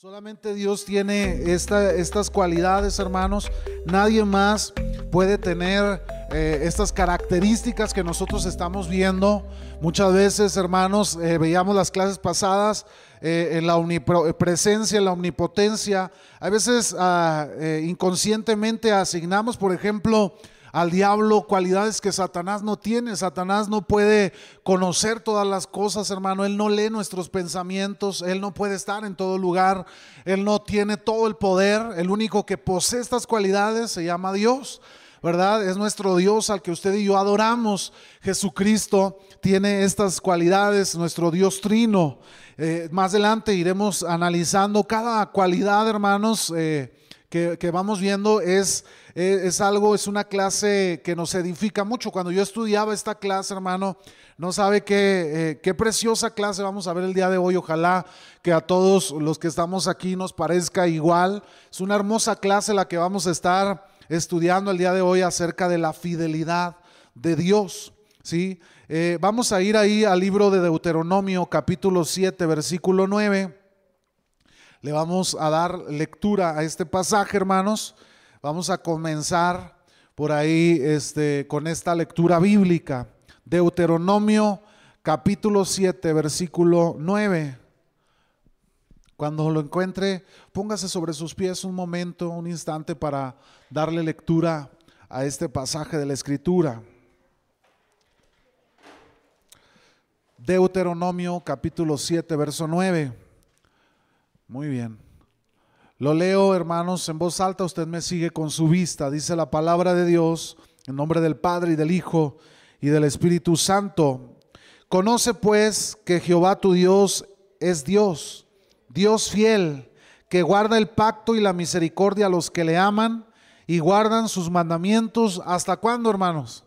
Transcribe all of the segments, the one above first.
Solamente Dios tiene estas cualidades, hermanos. Nadie más puede tener eh, estas características que nosotros estamos viendo. Muchas veces, hermanos, eh, veíamos las clases pasadas eh, en la omnipresencia, en la omnipotencia. A veces ah, inconscientemente asignamos, por ejemplo, al diablo cualidades que Satanás no tiene. Satanás no puede conocer todas las cosas, hermano. Él no lee nuestros pensamientos. Él no puede estar en todo lugar. Él no tiene todo el poder. El único que posee estas cualidades se llama Dios. ¿verdad? Es nuestro Dios al que usted y yo adoramos. Jesucristo tiene estas cualidades, nuestro Dios trino. Eh, más adelante iremos analizando cada cualidad, hermanos, eh, que, que, vamos viendo. Es es algo, es una clase que nos edifica mucho. Cuando yo estudiaba esta clase, hermano, no sabe qué, eh, qué preciosa clase vamos a ver el día de hoy. Ojalá que a todos los que estamos aquí nos parezca igual. Es una hermosa clase la que vamos a estar estudiando el día de hoy acerca de la fidelidad de Dios. ¿sí? Eh, vamos a ir ahí al libro de Deuteronomio capítulo 7, versículo 9. Le vamos a dar lectura a este pasaje, hermanos. Vamos a comenzar por ahí este, con esta lectura bíblica. Deuteronomio capítulo 7, versículo 9. Cuando lo encuentre, póngase sobre sus pies un momento, un instante para darle lectura a este pasaje de la escritura. Deuteronomio capítulo 7, verso 9. Muy bien. Lo leo, hermanos, en voz alta, usted me sigue con su vista. Dice la palabra de Dios, en nombre del Padre y del Hijo y del Espíritu Santo. Conoce pues que Jehová tu Dios es Dios, Dios fiel, que guarda el pacto y la misericordia a los que le aman y guardan sus mandamientos. ¿Hasta cuándo, hermanos?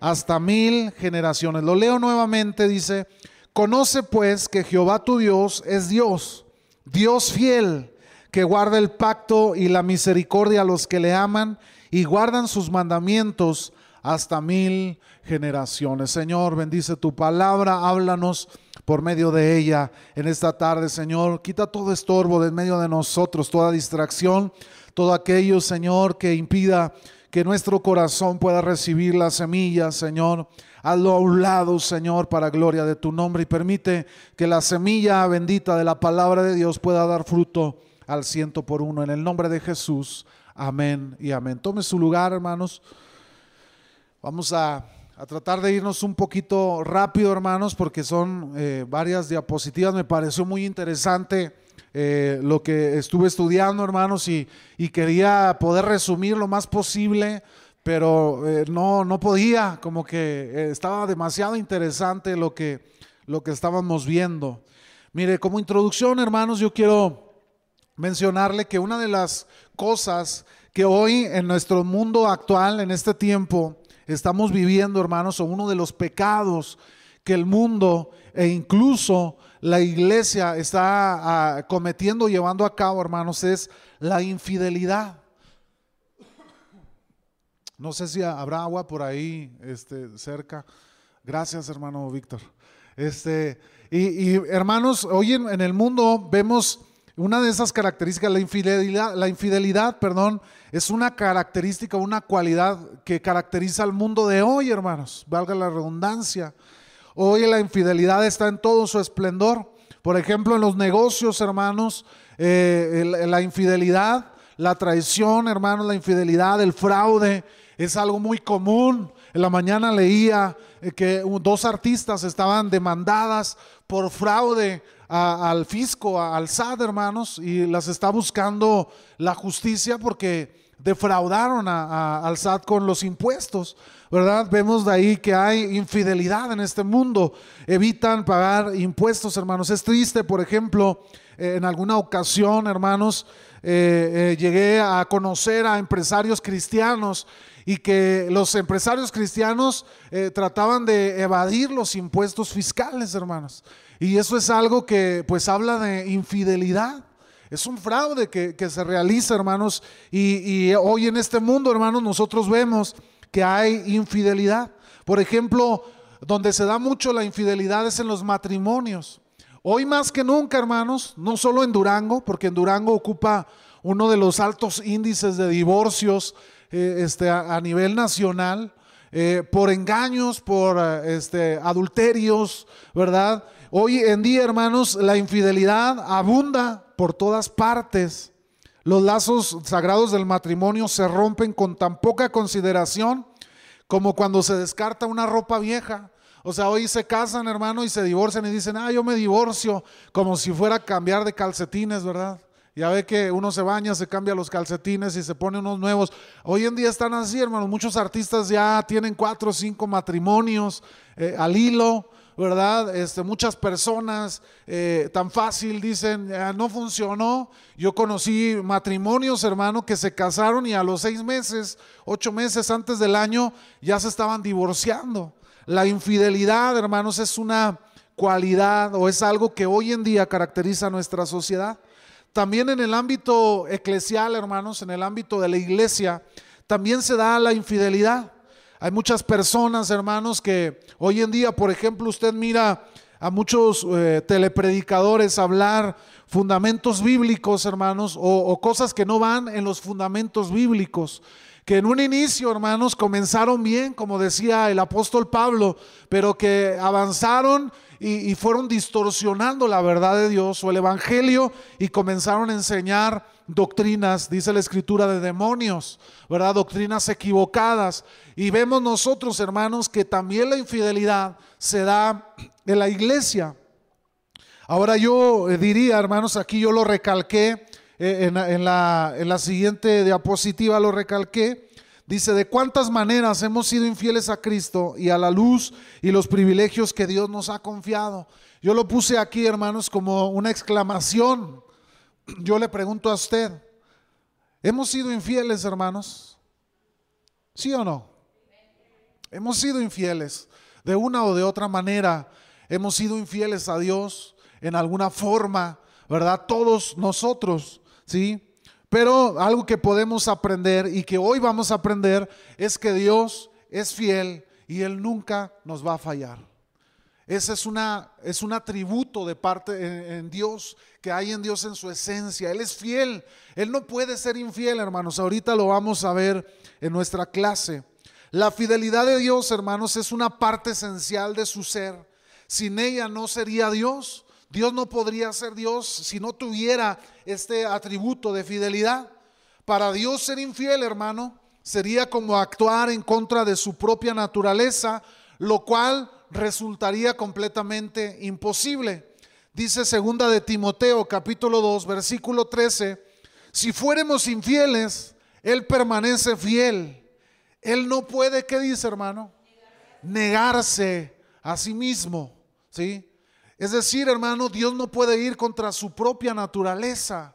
Hasta mil generaciones. Lo leo nuevamente, dice, conoce pues que Jehová tu Dios es Dios, Dios fiel que guarda el pacto y la misericordia a los que le aman y guardan sus mandamientos hasta mil generaciones. Señor, bendice tu palabra, háblanos por medio de ella en esta tarde, Señor. Quita todo estorbo de en medio de nosotros, toda distracción, todo aquello, Señor, que impida que nuestro corazón pueda recibir la semilla, Señor. Hazlo a un lado, Señor, para gloria de tu nombre y permite que la semilla bendita de la palabra de Dios pueda dar fruto al ciento por uno. En el nombre de Jesús, amén y amén. Tome su lugar, hermanos. Vamos a, tratar de irnos un poquito rápido, hermanos, porque son eh, varias diapositivas. Me pareció muy interesante eh, lo que estuve estudiando, hermanos, y, quería poder resumir lo más posible pero eh, no, no podía, como que estaba demasiado interesante lo que, lo que estábamos viendo. Mire, como introducción, hermanos, yo quiero mencionarle que una de las cosas que hoy en nuestro mundo actual, en este tiempo, estamos viviendo, hermanos, o uno de los pecados que el mundo e incluso la iglesia está ah, cometiendo, llevando a cabo, hermanos, es la infidelidad. No sé si habrá agua por ahí este, cerca. Gracias, hermano Víctor. Este, y, hermanos, hoy en el mundo vemos una de esas características, la infidelidad, la infidelidad, perdón, es una característica, una cualidad que caracteriza al mundo de hoy, hermanos, valga la redundancia. Hoy la infidelidad está en todo su esplendor. Por ejemplo, en los negocios, hermanos, eh, la infidelidad, la traición, hermanos, la infidelidad, el fraude, es algo muy común. En la mañana leía eh, que dos artistas estaban demandadas por fraude al fisco, al SAT, hermanos, y las está buscando la justicia porque defraudaron al SAT con los impuestos, ¿verdad? Vemos de ahí que hay infidelidad en este mundo, evitan pagar impuestos, hermanos. Es triste, por ejemplo, en alguna ocasión, hermanos, eh, eh, llegué a conocer a empresarios cristianos y que los empresarios cristianos eh, trataban de evadir los impuestos fiscales, hermanos. Y eso es algo que pues habla de infidelidad. Es un fraude que, se realiza, hermanos. Y, hoy en este mundo, hermanos, nosotros vemos que hay infidelidad. Por ejemplo, donde se da mucho la infidelidad es en los matrimonios. Hoy más que nunca, hermanos, no solo en Durango, porque en Durango ocupa uno de los altos índices de divorcios eh, este, a, nivel nacional, eh, por engaños, por eh, este, adulterios, ¿verdad? Hoy en día, hermanos, la infidelidad abunda por todas partes. Los lazos sagrados del matrimonio se rompen con tan poca consideración como cuando se descarta una ropa vieja. O sea, hoy se casan, hermano, y se divorcian y dicen, ah, yo me divorcio, como si fuera a cambiar de calcetines, ¿verdad? Ya ve que uno se baña, se cambia los calcetines y se pone unos nuevos. Hoy en día están así, hermano. Muchos artistas ya tienen cuatro o cinco matrimonios eh, al hilo. ¿verdad? Este, muchas personas eh, tan fácil dicen, no funcionó. Yo conocí matrimonios, hermano, que se casaron y a los seis meses, ocho meses antes del año, ya se estaban divorciando. La infidelidad, hermanos, es una cualidad o es algo que hoy en día caracteriza a nuestra sociedad. También en el ámbito eclesial, hermanos, en el ámbito de la iglesia, también se da la infidelidad. Hay muchas personas, hermanos, que hoy en día, por ejemplo, usted mira a muchos eh, telepredicadores hablar fundamentos bíblicos, hermanos, o, cosas que no van en los fundamentos bíblicos que en un inicio, hermanos, comenzaron bien, como decía el apóstol Pablo, pero que avanzaron y, fueron distorsionando la verdad de Dios o el Evangelio y comenzaron a enseñar doctrinas, dice la escritura, de demonios, ¿verdad? Doctrinas equivocadas. Y vemos nosotros, hermanos, que también la infidelidad se da en la iglesia. Ahora yo eh, diría, hermanos, aquí yo lo recalqué, eh, en, la, en la siguiente diapositiva lo recalqué, Dice, ¿de cuántas maneras hemos sido infieles a Cristo y a la luz y los privilegios que Dios nos ha confiado? Yo lo puse aquí, hermanos, como una exclamación. Yo le pregunto a usted, ¿hemos sido infieles, hermanos? ¿Sí o no? Hemos sido infieles. De una o de otra manera, hemos sido infieles a Dios en alguna forma, ¿verdad? Todos nosotros, ¿sí? Pero algo que podemos aprender y que hoy vamos a aprender es que Dios es fiel y Él nunca nos va a fallar. Ese es, una, es un atributo de parte en, en, Dios, que hay en Dios en su esencia. Él es fiel. Él no puede ser infiel, hermanos. Ahorita lo vamos a ver en nuestra clase. La fidelidad de Dios, hermanos, es una parte esencial de su ser. Sin ella no sería Dios. Dios no podría ser Dios si no tuviera este atributo de fidelidad. Para Dios ser infiel, hermano, sería como actuar en contra de su propia naturaleza, lo cual resultaría completamente imposible. Dice segunda de Timoteo capítulo 2 versículo 13, si fuéramos infieles, él permanece fiel. Él no puede, ¿qué dice, hermano? Negarse a sí mismo, ¿sí? Es decir, hermano, Dios no puede ir contra su propia naturaleza.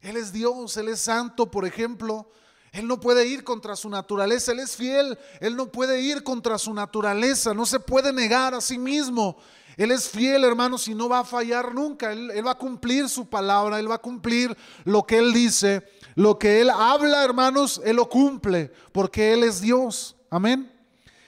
Él es Dios, Él es santo, por ejemplo. Él no puede ir contra su naturaleza, Él es fiel, Él no puede ir contra su naturaleza, no se puede negar a sí mismo. Él es fiel, hermanos, y no va a fallar nunca. Él, él, va a cumplir su palabra, Él va a cumplir lo que Él dice. Lo que Él habla, hermanos, Él lo cumple, porque Él es Dios. Amén.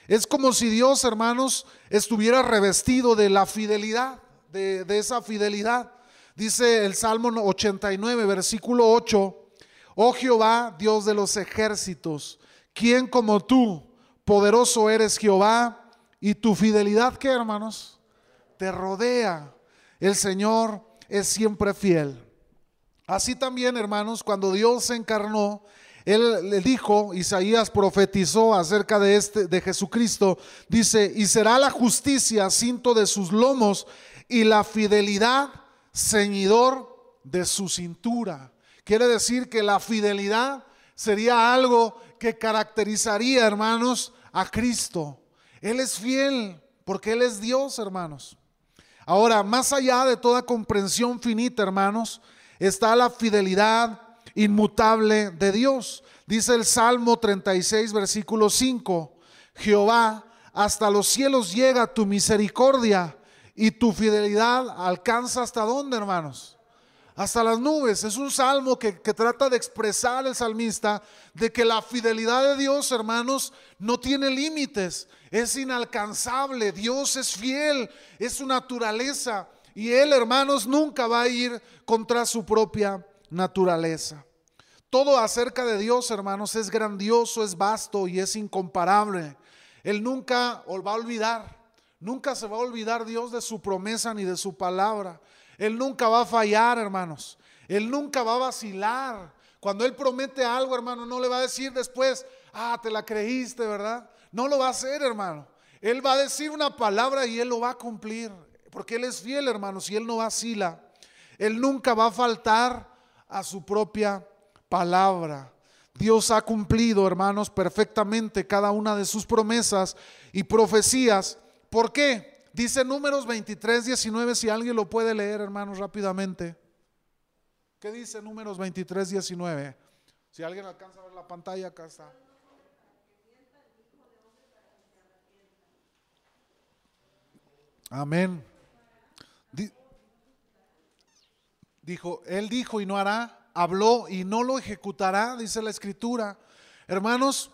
Es como si Dios, hermanos, estuviera revestido de la fidelidad de, esa fidelidad. Dice el Salmo 89, versículo 8, oh Jehová, Dios de los ejércitos, ¿quién como tú, poderoso eres Jehová, y tu fidelidad, ¿qué hermanos? Te rodea. El Señor es siempre fiel. Así también, hermanos, cuando Dios se encarnó, él le dijo, Isaías profetizó acerca de este de Jesucristo, dice, "Y será la justicia cinto de sus lomos y la fidelidad ceñidor de su cintura. Quiere decir que la fidelidad sería algo que caracterizaría, hermanos, a Cristo. Él es fiel porque Él es Dios, hermanos. Ahora, más allá de toda comprensión finita, hermanos, está la fidelidad inmutable de Dios. Dice el Salmo 36, versículo 5, Jehová, hasta los cielos llega tu misericordia y tu fidelidad alcanza hasta dónde, hermanos? Hasta las nubes. Es un salmo que, trata de expresar el salmista de que la fidelidad de Dios, hermanos, no tiene límites. Es inalcanzable. Dios es fiel. Es su naturaleza. Y Él, hermanos, nunca va a ir contra su propia naturaleza. Todo acerca de Dios, hermanos, es grandioso, es vasto y es incomparable. Él nunca va a olvidar, nunca se va a olvidar Dios de su promesa ni de su palabra. Él nunca va a fallar, hermanos. Él nunca va a vacilar. Cuando Él promete algo, hermano, no le va a decir después, ah, te la creíste, ¿verdad? No lo va a hacer, hermano. Él va a decir una palabra y Él lo va a cumplir. Porque Él es fiel, hermanos, y Él no vacila. Él nunca va a faltar a su propia palabra. Dios ha cumplido, hermanos, perfectamente cada una de sus promesas y profecías. ¿Por qué? Dice números 23, 19, si alguien lo puede leer, hermanos, rápidamente. ¿Qué dice números 23, 19? Si alguien alcanza a ver la pantalla, acá está. Amén. Dijo, él dijo y no hará habló y no lo ejecutará, dice la escritura. Hermanos,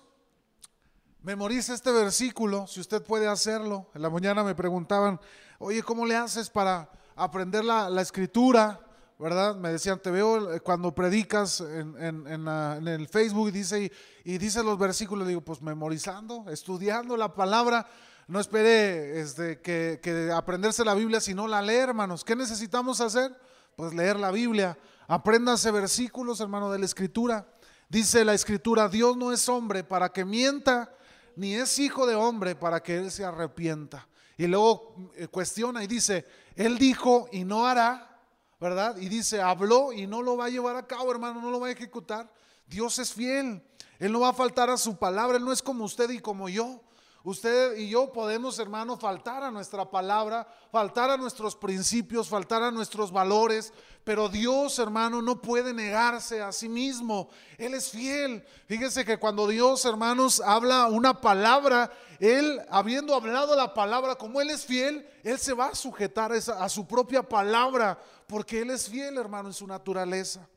memorice este versículo, si usted puede hacerlo. En la mañana me preguntaban, oye, ¿cómo le haces para aprender la, escritura? ¿Verdad? Me decían, te veo eh, cuando predicas en, el Facebook y dice, y, dice los versículos, digo, pues memorizando, estudiando la palabra. No espere este, que, que aprenderse la Biblia, sino la leer, hermanos. ¿Qué necesitamos hacer? Pues leer la Biblia. Apréndase versículos, hermano, de la escritura. Dice la escritura, Dios no es hombre para que mienta, ni es hijo de hombre para que él se arrepienta. Y luego eh, cuestiona y dice, él dijo y no hará, ¿verdad? Y dice, habló y no lo va a llevar a cabo, hermano, no lo va a ejecutar. Dios es fiel. Él no va a faltar a su palabra. Él no es como usted y como yo. Usted y yo podemos, hermano, faltar a nuestra palabra, faltar a nuestros principios, faltar a nuestros valores, pero Dios, hermano, no puede negarse a sí mismo. Él es fiel. Fíjese que cuando Dios, hermanos, habla una palabra, Él, habiendo hablado la palabra, como Él es fiel, Él se va a sujetar a su propia palabra, porque Él es fiel, hermano, en su naturaleza.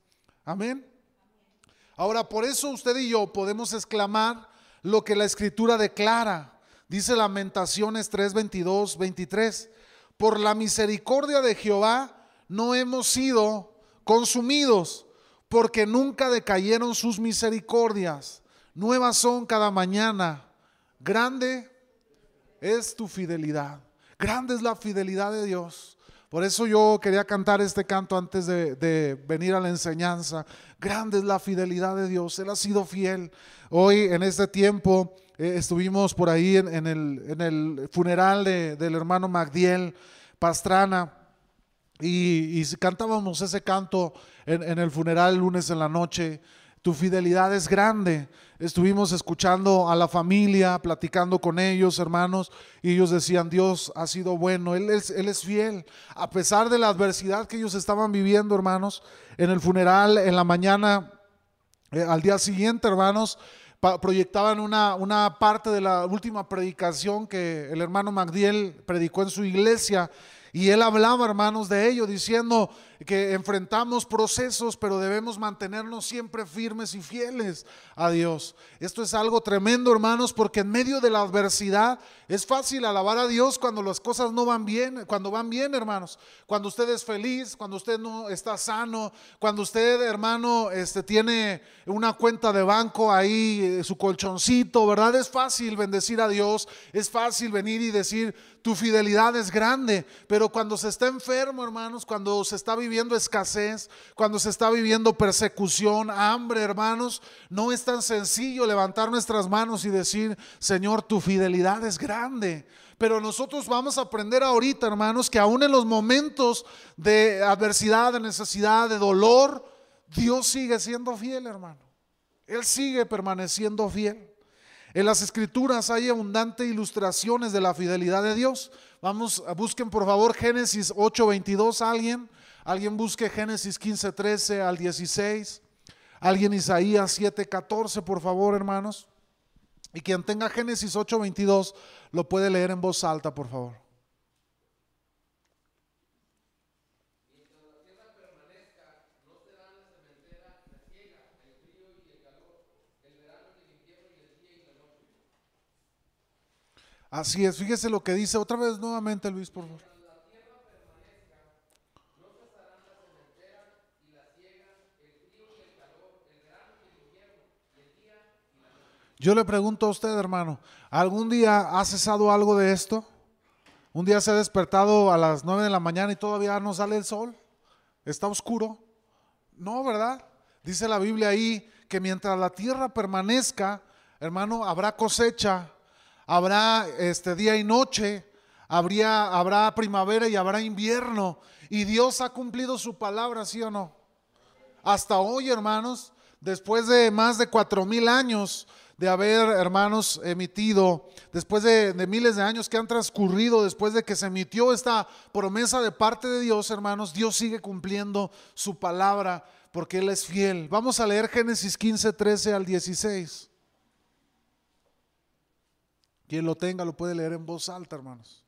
Amén. Ahora, por eso usted y yo podemos exclamar lo que la escritura declara. Dice Lamentaciones 3, 22, 23. Por la misericordia de Jehová no hemos sido consumidos, porque nunca decayeron sus misericordias. Nuevas son cada mañana. Grande es tu fidelidad. Grande es la fidelidad de Dios. Por eso yo quería cantar este canto antes de, venir a la enseñanza. Grande es la fidelidad de Dios. Él ha sido fiel. Hoy en este tiempo eh, estuvimos por ahí en, el, funeral del hermano Magdiel Pastrana y, cantábamos ese canto en, el funeral el lunes en la noche. Tu fidelidad es grande. Estuvimos escuchando a la familia, platicando con ellos, hermanos, y ellos decían, Dios ha sido bueno, Él es, fiel. A pesar de la adversidad que ellos estaban viviendo, hermanos, en el funeral, en la mañana, eh, al día siguiente, hermanos, proyectaban una, una parte de la última predicación que el hermano Magdiel predicó en su iglesia y él hablaba, hermanos, de ello, diciendo, que enfrentamos procesos, pero debemos mantenernos siempre firmes y fieles a Dios. Esto es algo tremendo, hermanos, porque en medio de la adversidad es fácil alabar a Dios cuando las cosas no van bien, cuando van bien, hermanos. Cuando usted es feliz, cuando usted no está sano, cuando usted, hermano, este tiene una cuenta de banco ahí, eh, su colchoncito, ¿verdad? Es fácil bendecir a Dios, es fácil venir y decir, tu fidelidad es grande, pero cuando se está enfermo, hermanos, cuando se está viviendo viviendo escasez, cuando se está viviendo persecución, hambre, hermanos, no es tan sencillo levantar nuestras manos y decir, Señor, tu fidelidad es grande. Pero nosotros vamos a aprender ahorita, hermanos, que aún en los momentos de adversidad, de necesidad, de dolor, Dios sigue siendo fiel, hermano. Él sigue permaneciendo fiel. En las escrituras hay abundantes ilustraciones de la fidelidad de Dios. Vamos, busquen por favor Génesis 8:22 alguien. Alguien busque Génesis 15, 13 al 16. Alguien Isaías 7, 14, por favor, hermanos. Y quien tenga Génesis 8, 22, lo puede leer en voz alta, por favor. Así es, fíjese lo que dice otra vez nuevamente Luis, por favor. Yo le pregunto a usted, hermano, ¿algún día ha cesado algo de esto? ¿Un día se ha despertado a las 9 de la mañana y todavía no sale el sol? ¿Está oscuro? No, ¿verdad? Dice la Biblia ahí que mientras la tierra permanezca, hermano, habrá cosecha, habrá este día y noche, habría, habrá primavera y habrá invierno. Y Dios ha cumplido su palabra, ¿sí o no? Hasta hoy, hermanos, después de más de cuatro mil años de haber, hermanos, emitido, después de, de, miles de años que han transcurrido, después de que se emitió esta promesa de parte de Dios, hermanos, Dios sigue cumpliendo su palabra porque Él es fiel. Vamos a leer Génesis 15, 13 al 16. Quien lo tenga lo puede leer en voz alta, hermanos.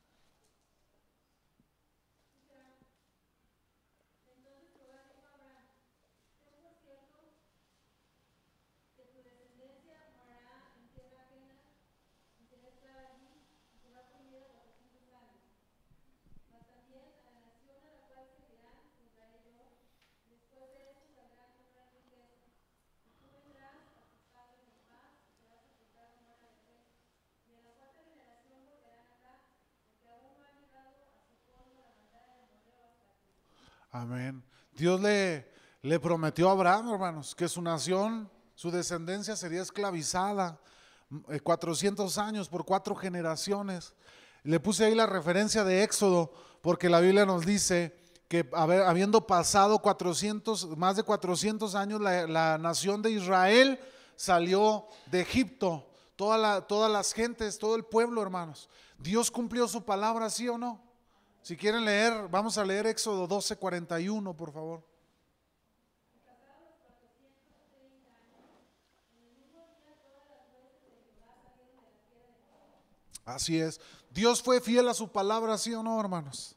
Amén. Dios le, le prometió a Abraham, hermanos, que su nación, su descendencia sería esclavizada 400 eh, años por cuatro generaciones. Le puse ahí la referencia de Éxodo, porque la Biblia nos dice que habiendo pasado 400, más de 400 años, la, nación de Israel salió de Egipto. Toda la, todas las gentes, todo el pueblo, hermanos. Dios cumplió su palabra, ¿sí o no? Si quieren leer, vamos a leer Éxodo 12, 41, por favor. Así es. Dios fue fiel a su palabra, ¿sí o no, hermanos?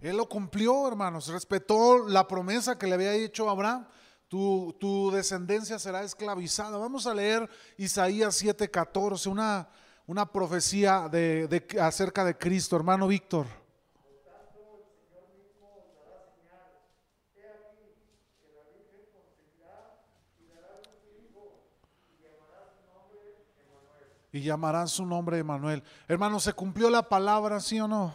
Él lo cumplió, hermanos. Respetó la promesa que le había hecho Abraham. Tu, tu descendencia será esclavizada. Vamos a leer Isaías 7:14, una, una profecía de, de, acerca de Cristo, hermano Víctor. Y llamarán su nombre Emanuel. Hermano, ¿se cumplió la palabra, sí o no?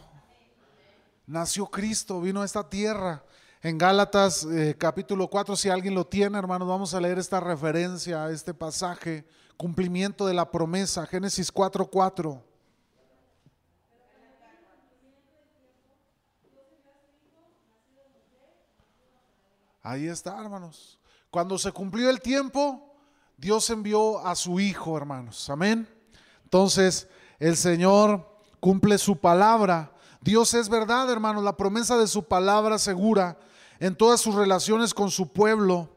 Nació Cristo, vino a esta tierra. En Gálatas eh, capítulo 4, si alguien lo tiene, hermano, vamos a leer esta referencia este pasaje, cumplimiento de la promesa, Génesis 4, 4. Ahí está, hermanos. Cuando se cumplió el tiempo, Dios envió a su Hijo, hermanos. Amén. Entonces, el Señor cumple su palabra. Dios es verdad, hermanos, la promesa de su palabra segura en todas sus relaciones con su pueblo.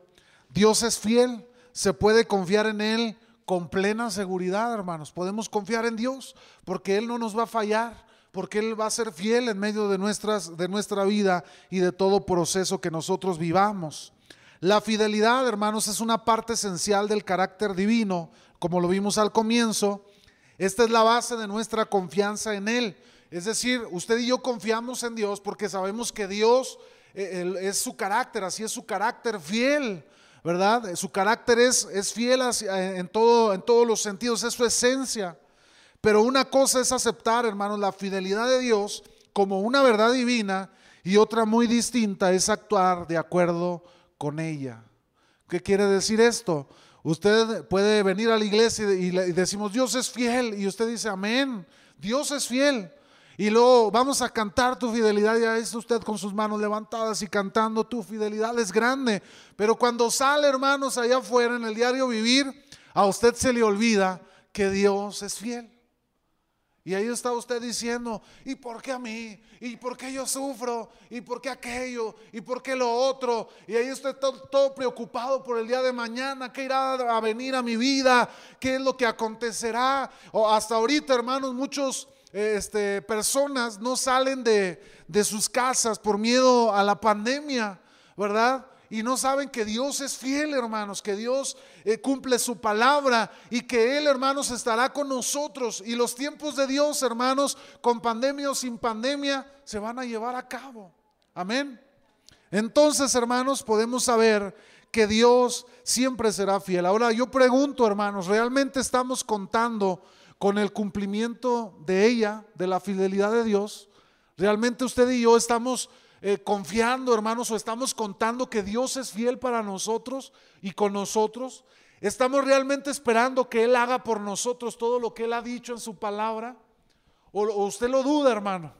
Dios es fiel, se puede confiar en Él con plena seguridad, hermanos. Podemos confiar en Dios porque Él no nos va a fallar, porque Él va a ser fiel en medio de, nuestras, de nuestra vida y de todo proceso que nosotros vivamos. La fidelidad, hermanos, es una parte esencial del carácter divino, como lo vimos al comienzo, esta es la base de nuestra confianza en Él. Es decir, usted y yo confiamos en Dios porque sabemos que Dios eh, es su carácter, así es su carácter fiel, ¿verdad? Su carácter es, es fiel en, todo, en todos los sentidos, es su esencia. Pero una cosa es aceptar, hermanos, la fidelidad de Dios como una verdad divina y otra muy distinta es actuar de acuerdo con ella. ¿Qué quiere decir esto? Usted puede venir a la iglesia y, decimos, Dios es fiel. Y usted dice, amén, Dios es fiel. Y luego vamos a cantar tu fidelidad. Ya es usted con sus manos levantadas y cantando tu fidelidad es grande. Pero cuando sale, hermanos, allá afuera en el diario vivir, a usted se le olvida que Dios es fiel. Y ahí está usted diciendo, ¿y por qué a mí? ¿Y por qué yo sufro? ¿Y por qué aquello? ¿Y por qué lo otro? Y ahí estoy todo, preocupado por el día de mañana, qué irá a venir a mi vida, qué es lo que acontecerá. O hasta ahorita, hermanos, muchos este, personas no salen de, de sus casas por miedo a la pandemia, ¿verdad? Y no saben que Dios es fiel, hermanos, que Dios eh, cumple su palabra y que Él, hermanos, estará con nosotros. Y los tiempos de Dios, hermanos, con pandemia o sin pandemia, se van a llevar a cabo. Amén. Entonces, hermanos, podemos saber que Dios siempre será fiel. Ahora yo pregunto, hermanos, ¿realmente estamos contando con el cumplimiento de ella, de la fidelidad de Dios? ¿Realmente usted y yo estamos eh, confiando, hermanos, o estamos contando que Dios es fiel para nosotros y con nosotros? ¿Estamos realmente esperando que Él haga por nosotros todo lo que Él ha dicho en su palabra? ¿O, o usted lo duda, hermano?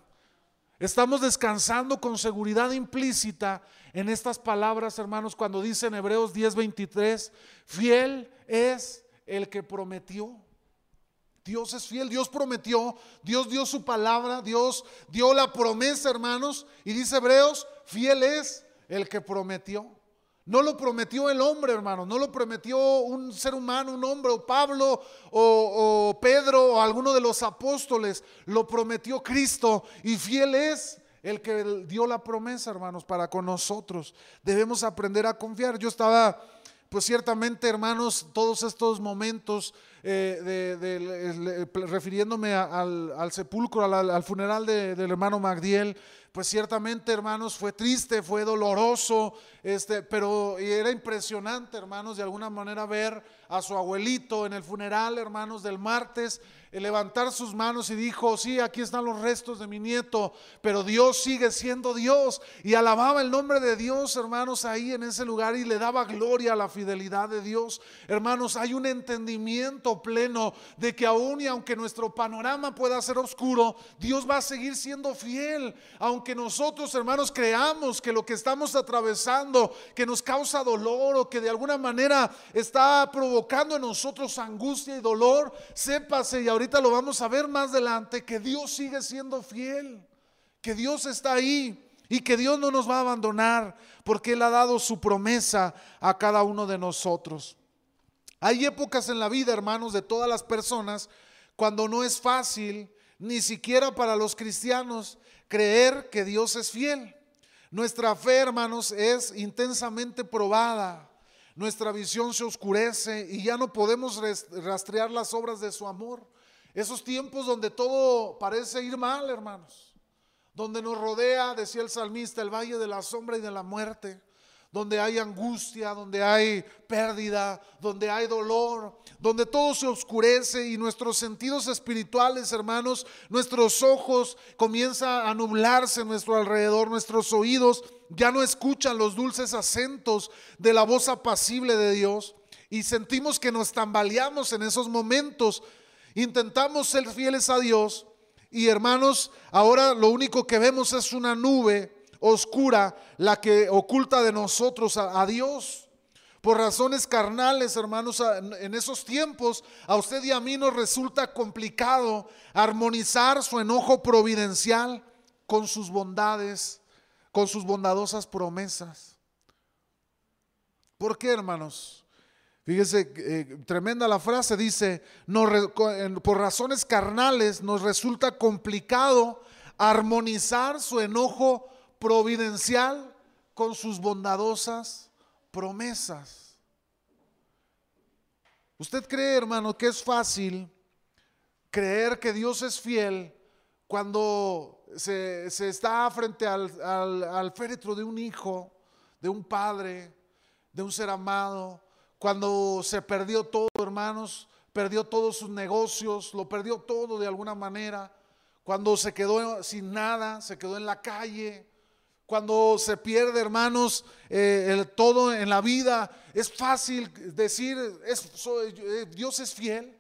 Estamos descansando con seguridad implícita en estas palabras, hermanos, cuando dice en Hebreos 10:23, fiel es el que prometió. Dios es fiel, Dios prometió, Dios dio su palabra, Dios dio la promesa, hermanos, y dice Hebreos, fiel es el que prometió. No lo prometió el hombre, hermano, no lo prometió un ser humano, un hombre, o Pablo, o, o, Pedro, o alguno de los apóstoles, lo prometió Cristo, y fiel es el que dio la promesa, hermanos, para con nosotros. Debemos aprender a confiar. Yo estaba, pues ciertamente, hermanos, todos estos momentos, eh, de, refiriéndome al, sepulcro, al, al funeral del hermano Magdiel, pues ciertamente, hermanos, fue triste, fue doloroso, este, pero era impresionante, hermanos, de alguna manera ver a su abuelito en el funeral, hermanos, del martes, levantar sus manos y dijo, sí, aquí están los restos de mi nieto, pero Dios sigue siendo Dios. Y alababa el nombre de Dios, hermanos, ahí en ese lugar y le daba gloria a la fidelidad de Dios. Hermanos, hay un entendimiento pleno de que aún y aunque nuestro panorama pueda ser oscuro, Dios va a seguir siendo fiel. Aunque nosotros, hermanos, creamos que lo que estamos atravesando, que nos causa dolor o que de alguna manera está provocando en nosotros angustia y dolor, sépase y ahorita lo vamos a ver más adelante, que Dios sigue siendo fiel, que Dios está ahí y que Dios no nos va a abandonar porque Él ha dado su promesa a cada uno de nosotros. Hay épocas en la vida, hermanos, de todas las personas, cuando no es fácil, ni siquiera para los cristianos, creer que Dios es fiel. Nuestra fe, hermanos, es intensamente probada nuestra visión se oscurece y ya no podemos rastrear las obras de su amor. Esos tiempos donde todo parece ir mal, hermanos. Donde nos rodea, decía el salmista, el valle de la sombra y de la muerte. Donde hay angustia, donde hay pérdida, donde hay dolor, donde todo se oscurece y nuestros sentidos espirituales, hermanos, nuestros ojos comienzan a nublarse en nuestro alrededor, nuestros oídos ya no escuchan los dulces acentos de la voz apacible de Dios y sentimos que nos tambaleamos en esos momentos Intentamos ser fieles a Dios y hermanos, ahora lo único que vemos es una nube oscura, la que oculta de nosotros a, Dios. Por razones carnales, hermanos, en esos tiempos a usted y a mí nos resulta complicado armonizar su enojo providencial con sus bondades, con sus bondadosas promesas. ¿Por qué, hermanos? Fíjese, eh, tremenda la frase, dice, por razones carnales nos resulta complicado armonizar su enojo providencial con sus bondadosas promesas. ¿Usted cree, hermano, que es fácil creer que Dios es fiel cuando se, está frente al, al féretro de un hijo, de un padre, de un ser amado? Cuando se perdió todo, hermanos, perdió todos sus negocios, lo perdió todo de alguna manera, cuando se quedó sin nada, se quedó en la calle, cuando se pierde, hermanos, eh, el todo en la vida, es fácil decir, es, eh, Dios es fiel.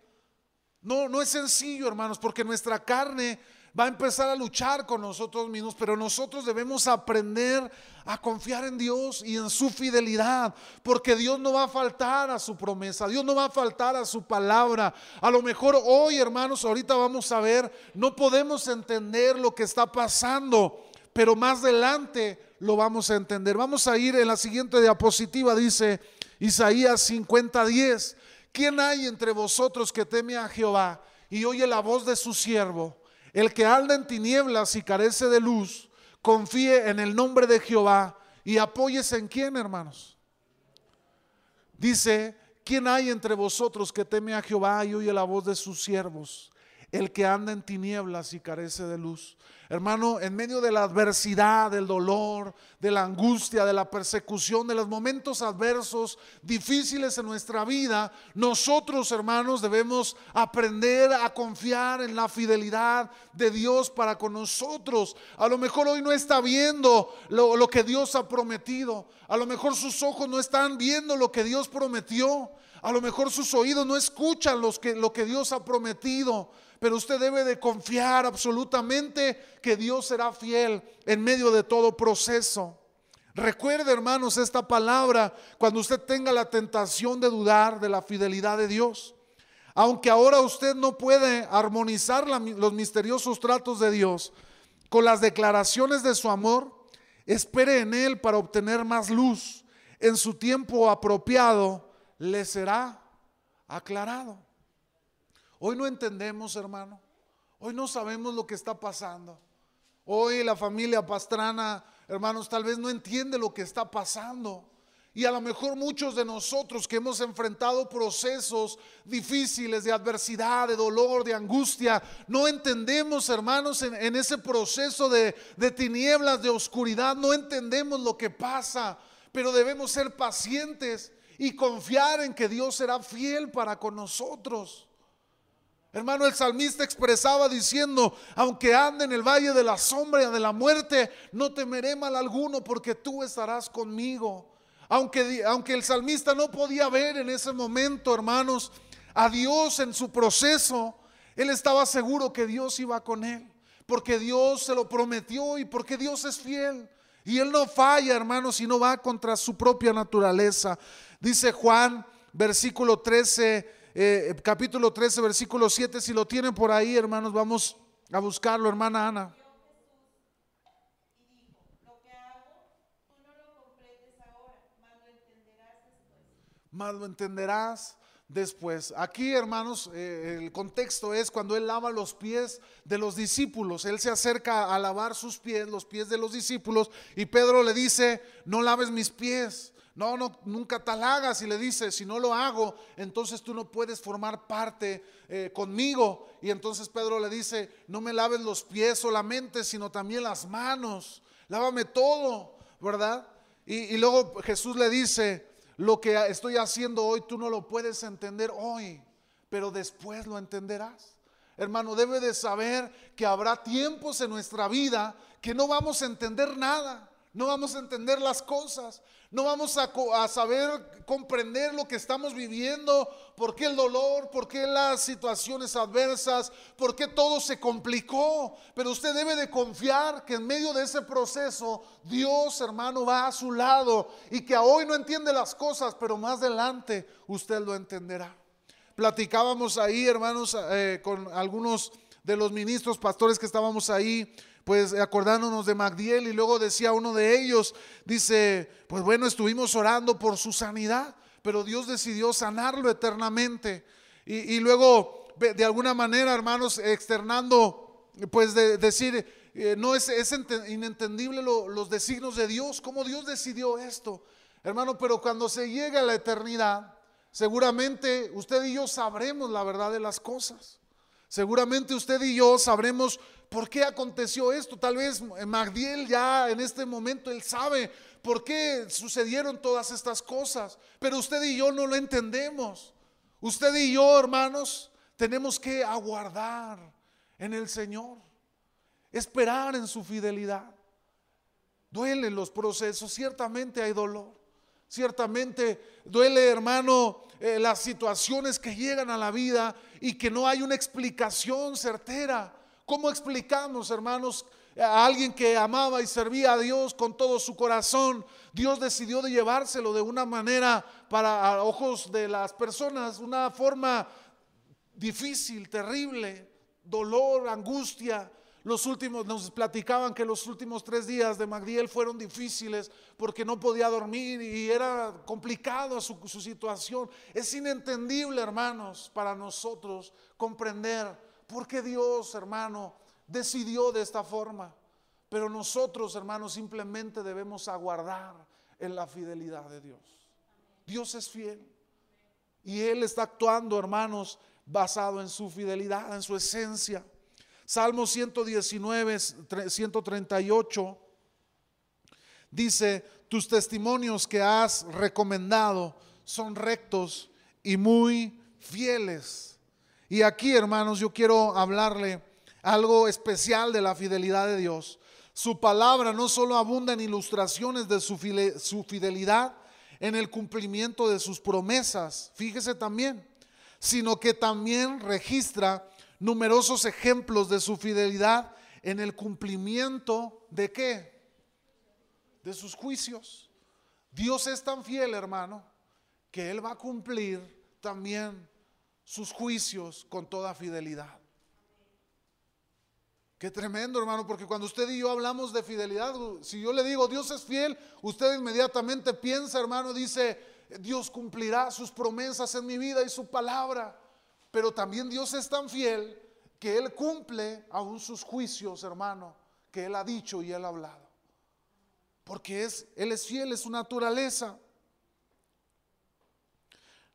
No, no es sencillo, hermanos, porque nuestra carne va a empezar a luchar con nosotros mismos, pero nosotros debemos aprender a confiar en Dios y en su fidelidad, porque Dios no va a faltar a su promesa, Dios no va a faltar a su palabra. A lo mejor hoy, hermanos, ahorita vamos a ver, no podemos entender lo que está pasando, pero más adelante lo vamos a entender. Vamos a ir en la siguiente diapositiva, dice Isaías 50:10. ¿Quién hay entre vosotros que teme a Jehová y oye la voz de su siervo? El que anda en tinieblas y carece de luz, confíe en el nombre de Jehová y apóyese en quién, hermanos. Dice, ¿quién hay entre vosotros que teme a Jehová y oye la voz de sus siervos? El que anda en tinieblas y carece de luz. Hermano, en medio de la adversidad, del dolor, de la angustia, de la persecución, de los momentos adversos, difíciles en nuestra vida, nosotros, hermanos, debemos aprender a confiar en la fidelidad de Dios para con nosotros. A lo mejor hoy no está viendo lo, que Dios ha prometido. A lo mejor sus ojos no están viendo lo que Dios prometió. A lo mejor sus oídos no escuchan lo que Dios ha prometido pero usted debe de confiar absolutamente que Dios será fiel en medio de todo proceso. Recuerde, hermanos, esta palabra cuando usted tenga la tentación de dudar de la fidelidad de Dios. Aunque ahora usted no puede armonizar los misteriosos tratos de Dios con las declaraciones de su amor, espere en Él para obtener más luz. En su tiempo apropiado le será aclarado. Hoy no entendemos, hermano. Hoy no sabemos lo que está pasando. Hoy la familia pastrana, hermanos, tal vez no entiende lo que está pasando. Y a lo mejor muchos de nosotros que hemos enfrentado procesos difíciles de adversidad, de dolor, de angustia, no entendemos, hermanos, en, ese proceso de, de tinieblas, de oscuridad, no entendemos lo que pasa, pero debemos ser pacientes y confiar en que Dios será fiel para con nosotros. Hermano, el salmista expresaba diciendo, aunque ande en el valle de la sombra de la muerte, no temeré mal alguno porque tú estarás conmigo. Aunque, aunque el salmista no podía ver en ese momento, hermanos, a Dios en su proceso, él estaba seguro que Dios iba con él, porque Dios se lo prometió y porque Dios es fiel. Y él no falla, hermanos, y no va contra su propia naturaleza. Dice Juan, versículo 13 eh, capítulo 13, versículo 7. Si lo tienen por ahí, hermanos, vamos a buscarlo, hermana Ana. Más lo entenderás después. Aquí, hermanos, eh, el contexto es cuando él lava los pies de los discípulos. Él se acerca a lavar sus pies, los pies de los discípulos, y Pedro le dice, no laves mis pies. No, no, nunca tal hagas. Y le dice, si no lo hago, entonces tú no puedes formar parte eh, conmigo. Y entonces Pedro le dice, no me laves los pies solamente, sino también las manos. Lávame todo, ¿verdad? Y, y luego Jesús le dice, lo que estoy haciendo hoy tú no lo puedes entender hoy, pero después lo entenderás. Hermano, debe de saber que habrá tiempos en nuestra vida que no vamos a entender nada. No vamos a entender las cosas, no vamos a, saber comprender lo que estamos viviendo, por qué el dolor, por qué las situaciones adversas, por qué todo se complicó. Pero usted debe de confiar que en medio de ese proceso Dios, hermano, va a su lado y que hoy no entiende las cosas, pero más adelante usted lo entenderá. Platicábamos ahí, hermanos, eh, con algunos de los ministros, pastores que estábamos ahí pues acordándonos de Magdiel y luego decía uno de ellos, dice, pues bueno, estuvimos orando por su sanidad, pero Dios decidió sanarlo eternamente. Y, luego, de alguna manera, hermanos, externando, pues de, decir, eh, no es, es inentendible los designios de Dios, cómo Dios decidió esto, hermano, pero cuando se llega a la eternidad, seguramente usted y yo sabremos la verdad de las cosas. Seguramente usted y yo sabremos por qué aconteció esto. Tal vez Magdiel ya en este momento él sabe por qué sucedieron todas estas cosas, pero usted y yo no lo entendemos. Usted y yo, hermanos, tenemos que aguardar en el Señor, esperar en su fidelidad. Duelen los procesos, ciertamente hay dolor, ciertamente duele, hermano, eh, las situaciones que llegan a la vida y que no hay una explicación certera. ¿Cómo explicamos, hermanos, a alguien que amaba y servía a Dios con todo su corazón? Dios decidió de llevárselo de una manera para ojos de las personas, una forma difícil, terrible, dolor, angustia, los últimos, nos platicaban que los últimos tres días de Magdiel fueron difíciles porque no podía dormir y era complicado su, su situación. Es inentendible, hermanos, para nosotros comprender por qué Dios, hermano, decidió de esta forma. Pero nosotros, hermanos, simplemente debemos aguardar en la fidelidad de Dios. Dios es fiel. Y Él está actuando, hermanos, basado en su fidelidad, en su esencia. Salmo 119, 138 dice, tus testimonios que has recomendado son rectos y muy fieles. Y aquí, hermanos, yo quiero hablarle algo especial de la fidelidad de Dios. Su palabra no solo abunda en ilustraciones de su, fidelidad en el cumplimiento de sus promesas, fíjese también, sino que también registra numerosos ejemplos de su fidelidad en el cumplimiento de qué? De sus juicios. Dios es tan fiel, hermano, que Él va a cumplir también sus juicios con toda fidelidad. Qué tremendo, hermano, porque cuando usted y yo hablamos de fidelidad, si yo le digo Dios es fiel, usted inmediatamente piensa, hermano, dice, Dios cumplirá sus promesas en mi vida y su palabra. Pero también Dios es tan fiel que Él cumple aún sus juicios, hermano, que Él ha dicho y Él ha hablado. Porque es, Él es fiel, es su naturaleza.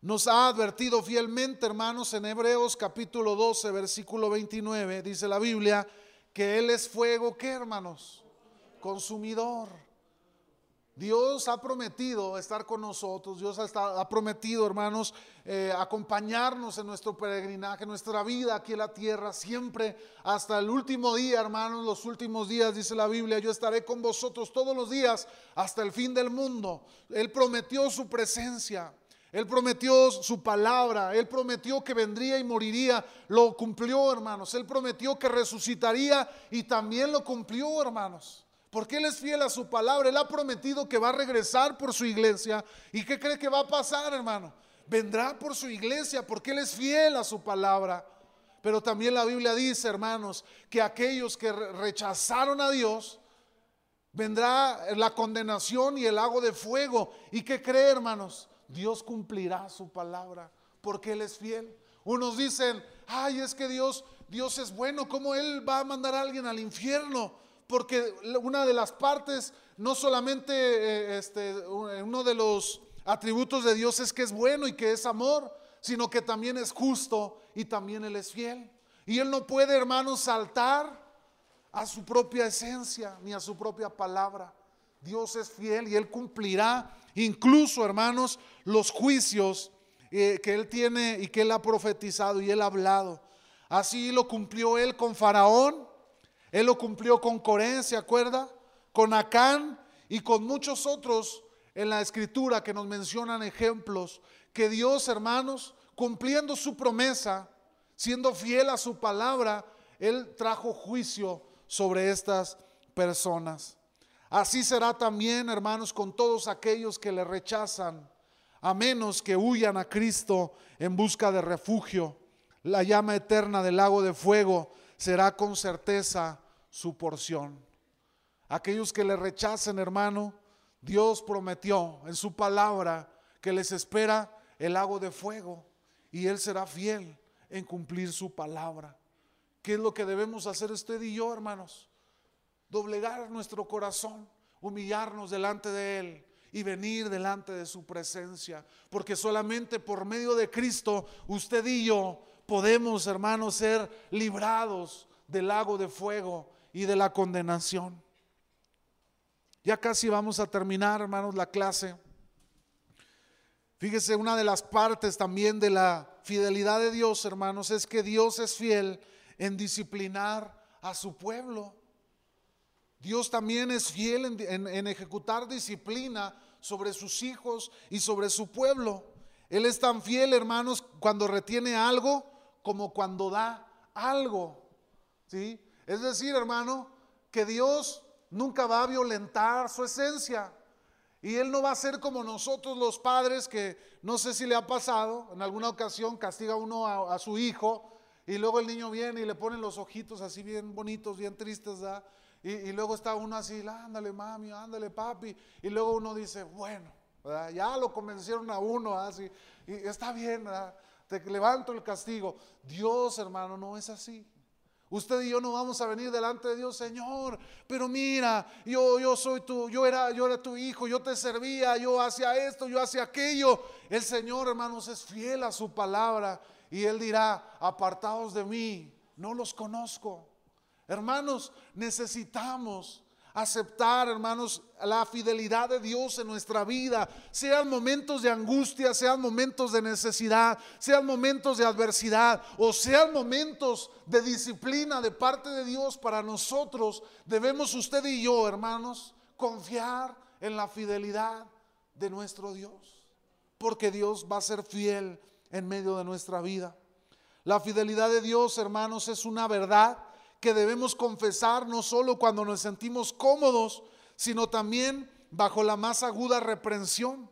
Nos ha advertido fielmente, hermanos, en Hebreos capítulo 12, versículo 29, dice la Biblia, que Él es fuego, ¿qué hermanos? Consumidor. Dios ha prometido estar con nosotros, Dios ha, prometido, hermanos, eh, acompañarnos en nuestro peregrinaje, nuestra vida aquí en la tierra, siempre hasta el último día, hermanos, los últimos días, dice la Biblia, yo estaré con vosotros todos los días hasta el fin del mundo. Él prometió su presencia. Él prometió su palabra, Él prometió que vendría y moriría, lo cumplió hermanos, Él prometió que resucitaría y también lo cumplió hermanos. Porque Él es fiel a su palabra. Él ha prometido que va a regresar por su iglesia. ¿Y qué cree que va a pasar, hermano? Vendrá por su iglesia porque Él es fiel a su palabra. Pero también la Biblia dice, hermanos, que aquellos que rechazaron a Dios, vendrá la condenación y el lago de fuego. ¿Y qué cree, hermanos? Dios cumplirá su palabra porque Él es fiel. Unos dicen, ay, es que Dios, Dios es bueno, ¿cómo Él va a mandar a alguien al infierno? porque una de las partes, no solamente eh, este, uno de los atributos de Dios es que es bueno y que es amor, sino que también es justo y también Él es fiel. Y Él no puede, hermanos, saltar a su propia esencia ni a su propia palabra. Dios es fiel y Él cumplirá incluso, hermanos, los juicios eh, que Él tiene y que Él ha profetizado y Él ha hablado. Así lo cumplió Él con Faraón él lo cumplió con Coré, ¿se acuerda? Con Acán y con muchos otros en la escritura que nos mencionan ejemplos que Dios, hermanos, cumpliendo su promesa, siendo fiel a su palabra, Él trajo juicio sobre estas personas. Así será también, hermanos, con todos aquellos que le rechazan, a menos que huyan a Cristo en busca de refugio. La llama eterna del lago de fuego será con certeza su porción. Aquellos que le rechacen, hermano, Dios prometió en su palabra que les espera el lago de fuego y Él será fiel en cumplir su palabra. ¿Qué es lo que debemos hacer usted y yo, hermanos? Doblegar nuestro corazón, humillarnos delante de Él y venir delante de su presencia. Porque solamente por medio de Cristo, usted y yo podemos, hermanos, ser librados del lago de fuego y de la condenación. Ya casi vamos a terminar, hermanos, la clase. Fíjese, una de las partes también de la fidelidad de Dios, hermanos, es que Dios es fiel en disciplinar a su pueblo. Dios también es fiel en, ejecutar disciplina sobre sus hijos y sobre su pueblo. Él es tan fiel, hermanos, cuando retiene algo como cuando da algo. ¿Sí? Es decir, hermano, que Dios nunca va a violentar su esencia. Y Él no va a ser como nosotros los padres, que no sé si le ha pasado, en alguna ocasión castiga uno a, su hijo y luego el niño viene y le ponen los ojitos así bien bonitos, bien tristes, Y, luego está uno así, ándale mami, ándale papi. Y luego uno dice, bueno, ya lo convencieron a uno, así, y está bien, te levanto el castigo. Dios, hermano, no es así. Usted y yo no vamos a venir delante de Dios, Señor, pero mira, yo, yo soy tu, yo era, yo era tu hijo, yo te servía, yo hacía esto, yo hacía aquello. El Señor, hermanos, es fiel a su palabra Y Él dirá, apartados de mí, no los conozco. Hermanos, necesitamos aceptar, hermanos, la fidelidad de Dios en nuestra vida, sean momentos de angustia, sean momentos de necesidad, sean momentos de adversidad o sean momentos de disciplina de parte de Dios para nosotros, debemos usted y yo, hermanos, confiar en la fidelidad de nuestro Dios, porque Dios va a ser fiel en medio de nuestra vida. La fidelidad de Dios, hermanos, es una verdad que debemos confesar no solo cuando nos sentimos cómodos, sino también bajo la más aguda reprensión.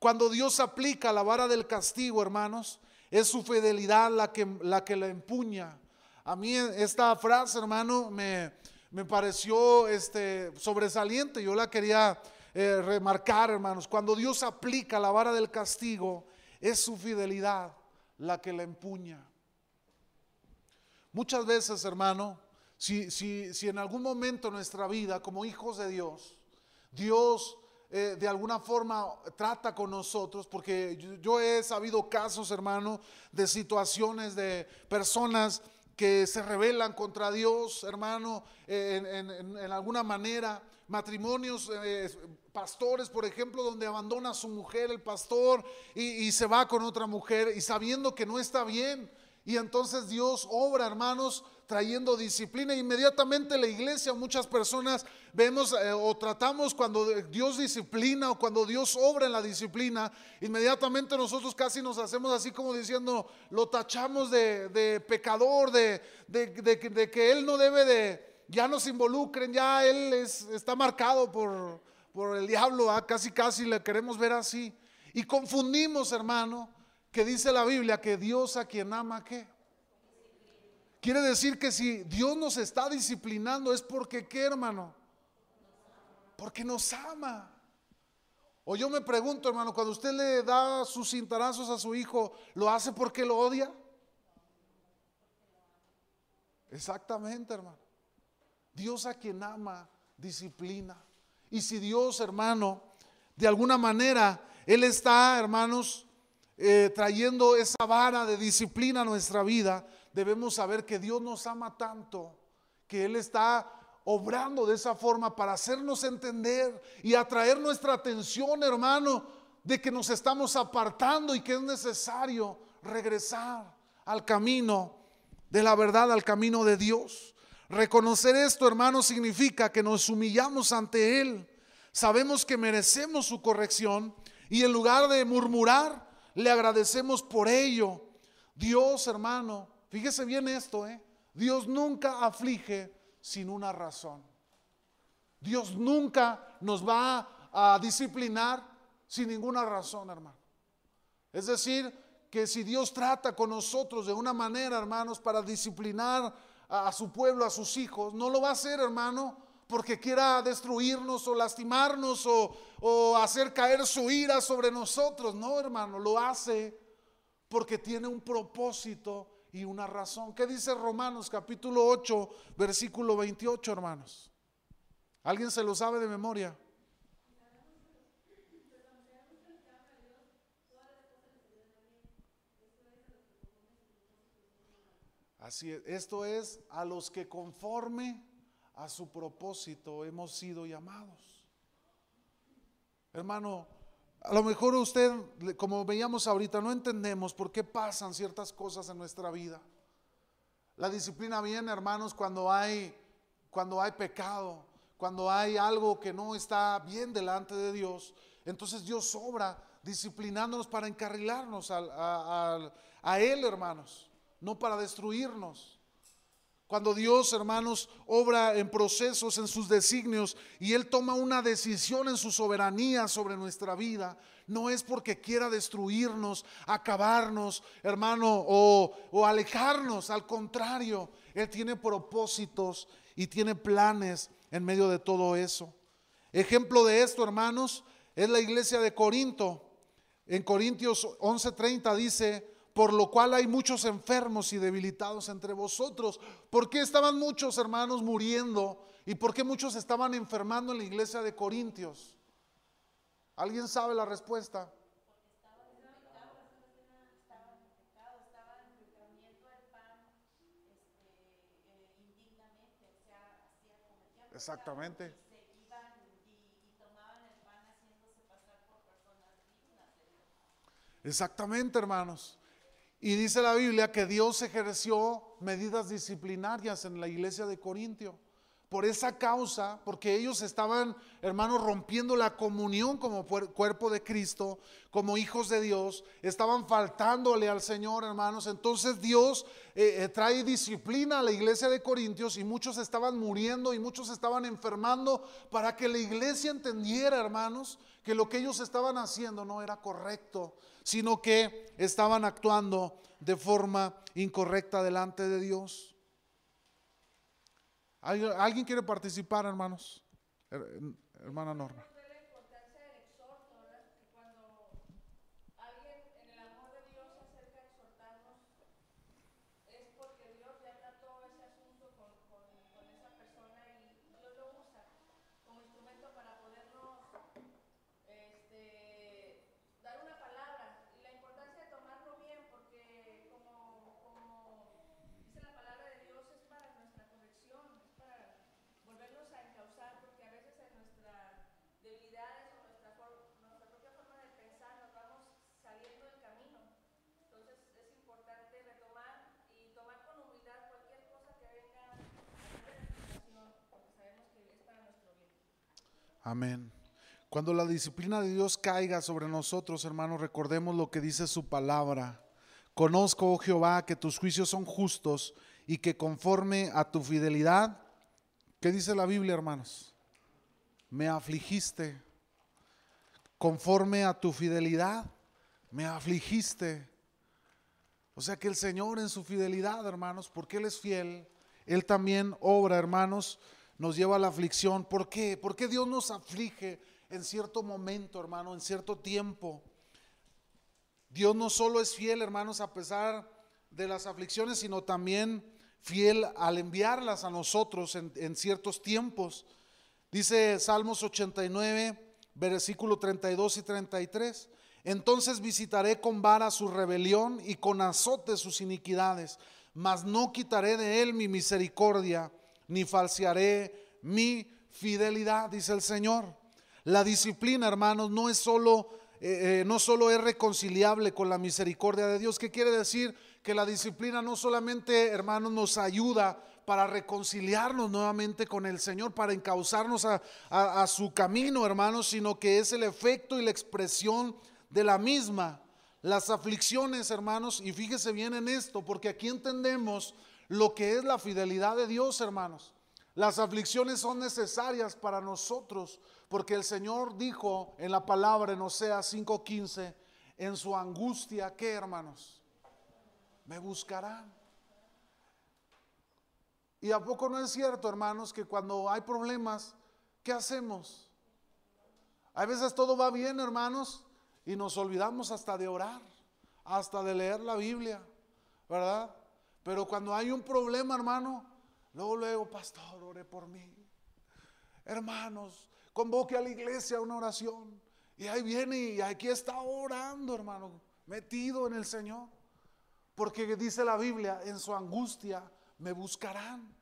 Cuando Dios aplica la vara del castigo, hermanos, es su fidelidad la que la, que empuña. A mí esta frase, hermano, me, me pareció este, sobresaliente. Yo la quería eh, remarcar, hermanos. Cuando Dios aplica la vara del castigo, es su fidelidad la que la empuña. Muchas veces, hermano, si, si, si en algún momento en nuestra vida, como hijos de Dios, Dios eh, de alguna forma trata con nosotros, porque yo, he sabido casos, hermano, de situaciones de personas que se rebelan contra Dios, hermano, en, alguna manera, matrimonios, eh, pastores, por ejemplo, donde abandona a su mujer, el pastor, y se va con otra mujer, y sabiendo que no está bien, y entonces Dios obra, hermanos, trayendo disciplina. Inmediatamente la iglesia, muchas personas vemos eh, o tratamos cuando Dios disciplina o cuando Dios obra en la disciplina, inmediatamente nosotros casi nos hacemos así como diciendo, lo tachamos de, pecador, de, que Él no debe de, ya nos involucren, ya Él está marcado por, por el diablo, ¿ah? casi casi le queremos ver así. Y confundimos, hermano, que dice la Biblia que Dios a quien ama, ¿qué? Quiere decir que si Dios nos está disciplinando es porque, ¿qué hermano? Porque nos ama. O yo me pregunto, hermano, cuando usted le da sus cintarazos a su hijo, ¿lo hace porque lo odia? Exactamente, hermano. Dios a quien ama, disciplina. Y si Dios, hermano, de alguna manera, Él está, hermanos, eh, trayendo esa vara de disciplina a nuestra vida, debemos saber que Dios nos ama tanto, que Él está obrando de esa forma para hacernos entender y atraer nuestra atención, hermano, de que nos estamos apartando y que es necesario regresar al camino de la verdad, al camino de Dios. Reconocer esto, hermano, significa que nos humillamos ante Él. Sabemos que merecemos su corrección y en lugar de murmurar, le agradecemos por ello. Dios, hermano, fíjese bien esto, ¿eh? Dios nunca aflige sin una razón. Dios nunca nos va a disciplinar sin ninguna razón, hermano. Es decir, que si Dios trata con nosotros de una manera, hermanos, para disciplinar a, a su pueblo, a sus hijos, no lo va a hacer, hermano, porque quiera destruirnos o lastimarnos o, hacer caer su ira sobre nosotros. No, hermano, lo hace porque tiene un propósito y una razón. ¿Qué dice Romanos capítulo 8, versículo 28, hermanos? ¿Alguien se lo sabe de memoria? Así es, esto es a los que conforme a su propósito hemos sido llamados. Hermano, a lo mejor usted, como veíamos ahorita, no entendemos por qué pasan ciertas cosas en nuestra vida. La disciplina viene, hermanos, cuando hay cuando hay pecado, cuando hay algo que no está bien delante de Dios. Entonces Dios obra disciplinándonos para encarrilarnos a, a Él, hermanos, no para destruirnos. Cuando Dios, hermanos, obra en procesos, en sus designios, y Él toma una decisión en su soberanía sobre nuestra vida, no es porque quiera destruirnos, acabarnos, hermano, o, alejarnos. Al contrario, Él tiene propósitos y tiene planes en medio de todo eso. Ejemplo de esto, hermanos, es la iglesia de Corinto. En Corintios 11:30 dice, por lo cual hay muchos enfermos y debilitados entre vosotros. ¿Por qué estaban muchos hermanos muriendo? ¿Y por qué muchos estaban enfermando en la iglesia de Corintios? ¿Alguien sabe la respuesta? Exactamente. Exactamente, hermanos. Y dice la Biblia que Dios ejerció medidas disciplinarias en la iglesia de Corintio. Por esa causa, porque ellos estaban, hermanos, rompiendo la comunión como cuerpo de Cristo, como hijos de Dios, estaban faltándole al Señor, hermanos. Entonces Dios eh, eh, trae disciplina a la iglesia de Corintios y muchos estaban muriendo y muchos estaban enfermando para que la iglesia entendiera, hermanos, que lo que ellos estaban haciendo no era correcto, sino que estaban actuando de forma incorrecta delante de Dios. ¿Alguien quiere participar, hermanos? Her- Hermana Norma. ver la importancia del exhorto, ¿verdad? Que cuando alguien en el amor de Dios se acerca a exhortarnos, es porque Dios ya trató ese asunto con, con, con esa persona y Dios lo usa como instrumento para podernos este, dar una palabra. Y la importancia de tomarlo bien, porque como, como dice la palabra de Dios, es para nuestra corrección, es para volvernos a encauzar, porque a veces en nuestras debilidades o nuestra, for- nuestra propia forma de pensar nos vamos saliendo del camino. Entonces es importante retomar y tomar con humildad cualquier cosa que venga a traer explicación, porque sabemos que es para nuestro bien. Amén. Cuando la disciplina de Dios caiga sobre nosotros, hermanos, recordemos lo que dice su palabra. Conozco, oh Jehová, que tus juicios son justos y que conforme a tu fidelidad, ¿qué dice la Biblia, hermanos? Me afligiste. Conforme a tu fidelidad, me afligiste. O sea que el Señor en su fidelidad, hermanos, porque Él es fiel, Él también obra, hermanos, nos lleva a la aflicción. ¿Por qué? Porque Dios nos aflige en cierto momento, hermano, en cierto tiempo. Dios no solo es fiel, hermanos, a pesar de las aflicciones, sino también fiel al enviarlas a nosotros en, en ciertos tiempos. Dice Salmos 89, versículo 32 y 33. Entonces visitaré con vara su rebelión y con azote sus iniquidades, mas no quitaré de él mi misericordia, ni falsearé mi fidelidad, dice el Señor. La disciplina, hermanos, no es solo, eh, eh, no solo es reconciliable con la misericordia de Dios. ¿Qué quiere decir? Que la disciplina no solamente, hermanos, nos ayuda para reconciliarnos nuevamente con el Señor, para encauzarnos a, su camino, hermanos, sino que es el efecto y la expresión de la misma. Las aflicciones, hermanos, y fíjese bien en esto, porque aquí entendemos lo que es la fidelidad de Dios, hermanos. Las aflicciones son necesarias para nosotros, porque el Señor dijo en la palabra en Oseas 5:15, en su angustia, ¿qué hermanos? Me buscarán. Y a poco no es cierto, hermanos, que cuando hay problemas, ¿qué hacemos? A veces todo va bien, hermanos, y nos olvidamos hasta de orar, hasta de leer la Biblia, ¿verdad? Pero cuando hay un problema, hermano, luego, luego, pastor, ore por mí. Hermanos, convoque a la iglesia una oración. Y ahí viene y aquí está orando, hermano, metido en el Señor. Porque dice la Biblia, en su angustia me buscarán.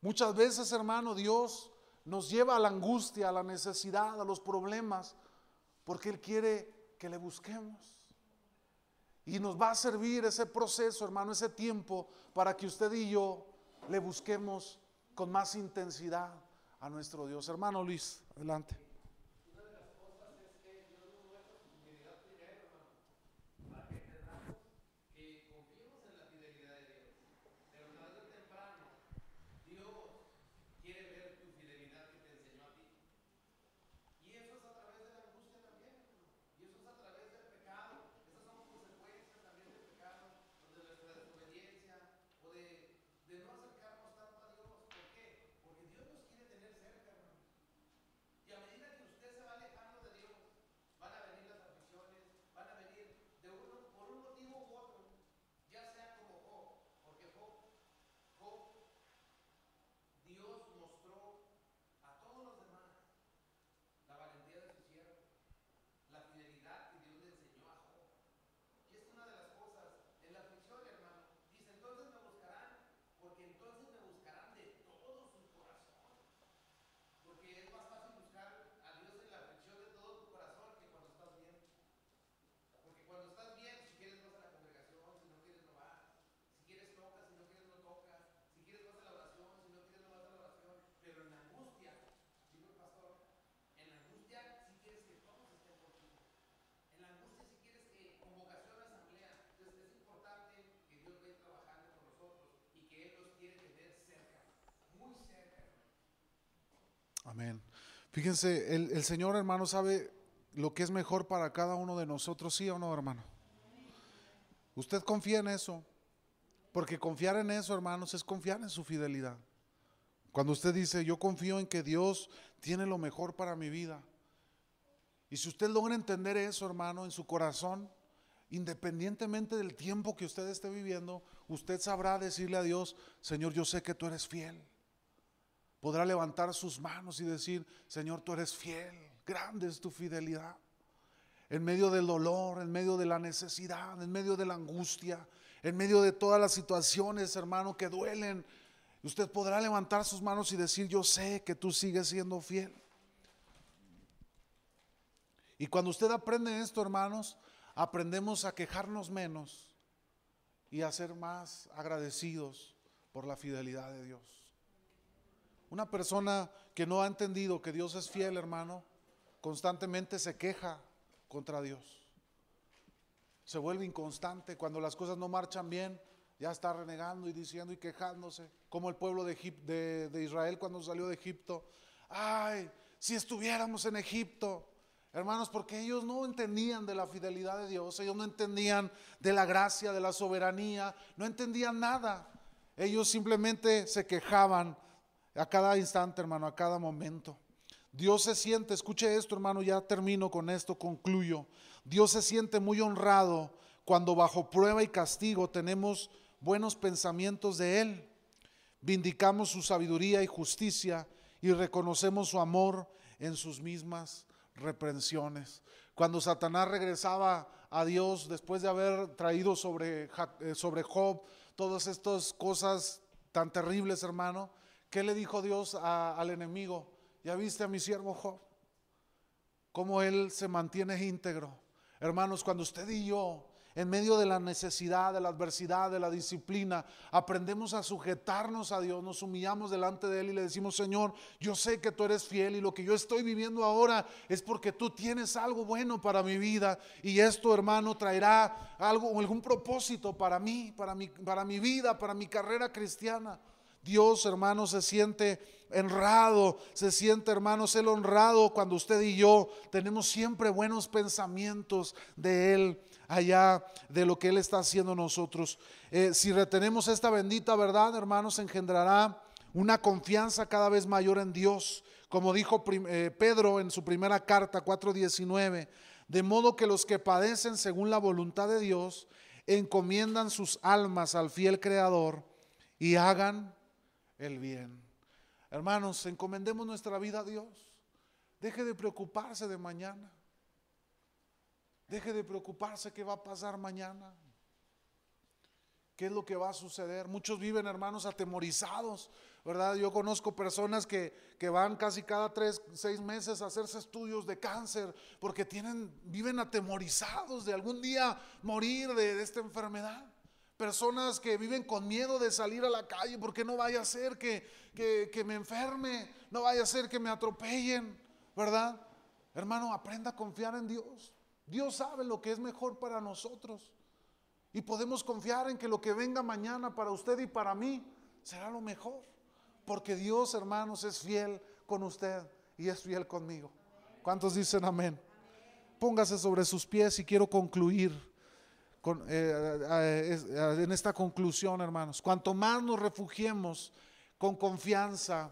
Muchas veces, hermano, Dios nos lleva a la angustia, a la necesidad, a los problemas, porque Él quiere que le busquemos. Y nos va a servir ese proceso, hermano, ese tiempo, para que usted y yo le busquemos con más intensidad a nuestro Dios. Hermano Luis, adelante. Amén. Fíjense, el, el Señor, hermano, sabe lo que es mejor para cada uno de nosotros, sí o no, hermano. Usted confía en eso, porque confiar en eso, hermanos, es confiar en su fidelidad. Cuando usted dice, yo confío en que Dios tiene lo mejor para mi vida. Y si usted logra entender eso, hermano, en su corazón, independientemente del tiempo que usted esté viviendo, usted sabrá decirle a Dios, Señor, yo sé que tú eres fiel. Podrá levantar sus manos y decir, Señor, tú eres fiel, grande es tu fidelidad. En medio del dolor, en medio de la necesidad, en medio de la angustia, en medio de todas las situaciones, hermano, que duelen, usted podrá levantar sus manos y decir, yo sé que tú sigues siendo fiel. Y cuando usted aprende esto, hermanos, aprendemos a quejarnos menos y a ser más agradecidos por la fidelidad de Dios. Una persona que no ha entendido que Dios es fiel, hermano, constantemente se queja contra Dios. Se vuelve inconstante. Cuando las cosas no marchan bien, ya está renegando y diciendo y quejándose. Como el pueblo de, de Israel cuando salió de Egipto. Ay, si estuviéramos en Egipto. Hermanos, porque ellos no entendían de la fidelidad de Dios, ellos no entendían de la gracia, de la soberanía, no entendían nada. Ellos simplemente se quejaban a cada instante, hermano, a cada momento. Dios se siente, escuche esto, hermano, ya termino con esto, concluyo. Dios se siente muy honrado cuando bajo prueba y castigo tenemos buenos pensamientos de Él. Vindicamos su sabiduría y justicia y reconocemos su amor en sus mismas reprensiones. Cuando Satanás regresaba a Dios después de haber traído sobre, eh, sobre Job todas estas cosas tan terribles, hermano, ¿qué le dijo Dios al enemigo? ¿Ya viste a mi siervo Job? Cómo él se mantiene íntegro. Hermanos, cuando usted y yo, en medio de la necesidad, de la adversidad, de la disciplina, aprendemos a sujetarnos a Dios, nos humillamos delante de Él y le decimos, Señor, yo sé que tú eres fiel y lo que yo estoy viviendo ahora es porque tú tienes algo bueno para mi vida y esto, hermano, traerá algo, algún propósito para mí, para mi, para mi vida, para mi carrera cristiana. Dios, hermano, se siente honrado, se siente, hermanos, el honrado cuando usted y yo tenemos siempre buenos pensamientos de Él, allá de lo que Él está haciendo en nosotros. Eh, si retenemos esta bendita verdad, hermanos, engendrará una confianza cada vez mayor en Dios, como dijo eh, Pedro en su primera carta 4:19, de modo que los que padecen según la voluntad de Dios encomiendan sus almas al fiel Creador y hagan el bien. Hermanos, encomendemos nuestra vida a Dios. Deje de preocuparse de mañana. Deje de preocuparse qué va a pasar mañana. ¿Qué es lo que va a suceder? Muchos viven, hermanos, atemorizados, ¿verdad? Yo conozco personas que, que van casi cada tres, seis meses a hacerse estudios de cáncer porque tienen, viven atemorizados de algún día morir de, de esta enfermedad. Personas que viven con miedo de salir a la calle porque no vaya a ser que, que, me enferme, no vaya a ser que me atropellen, ¿verdad? Hermano, aprenda a confiar en Dios. Dios sabe lo que es mejor para nosotros. Y podemos confiar en que lo que venga mañana para usted y para mí será lo mejor. Porque Dios, hermanos, es fiel con usted y es fiel conmigo. ¿Cuántos dicen amén? Póngase sobre sus pies y quiero concluir eh, en esta conclusión, hermanos. Cuanto más nos refugiemos con confianza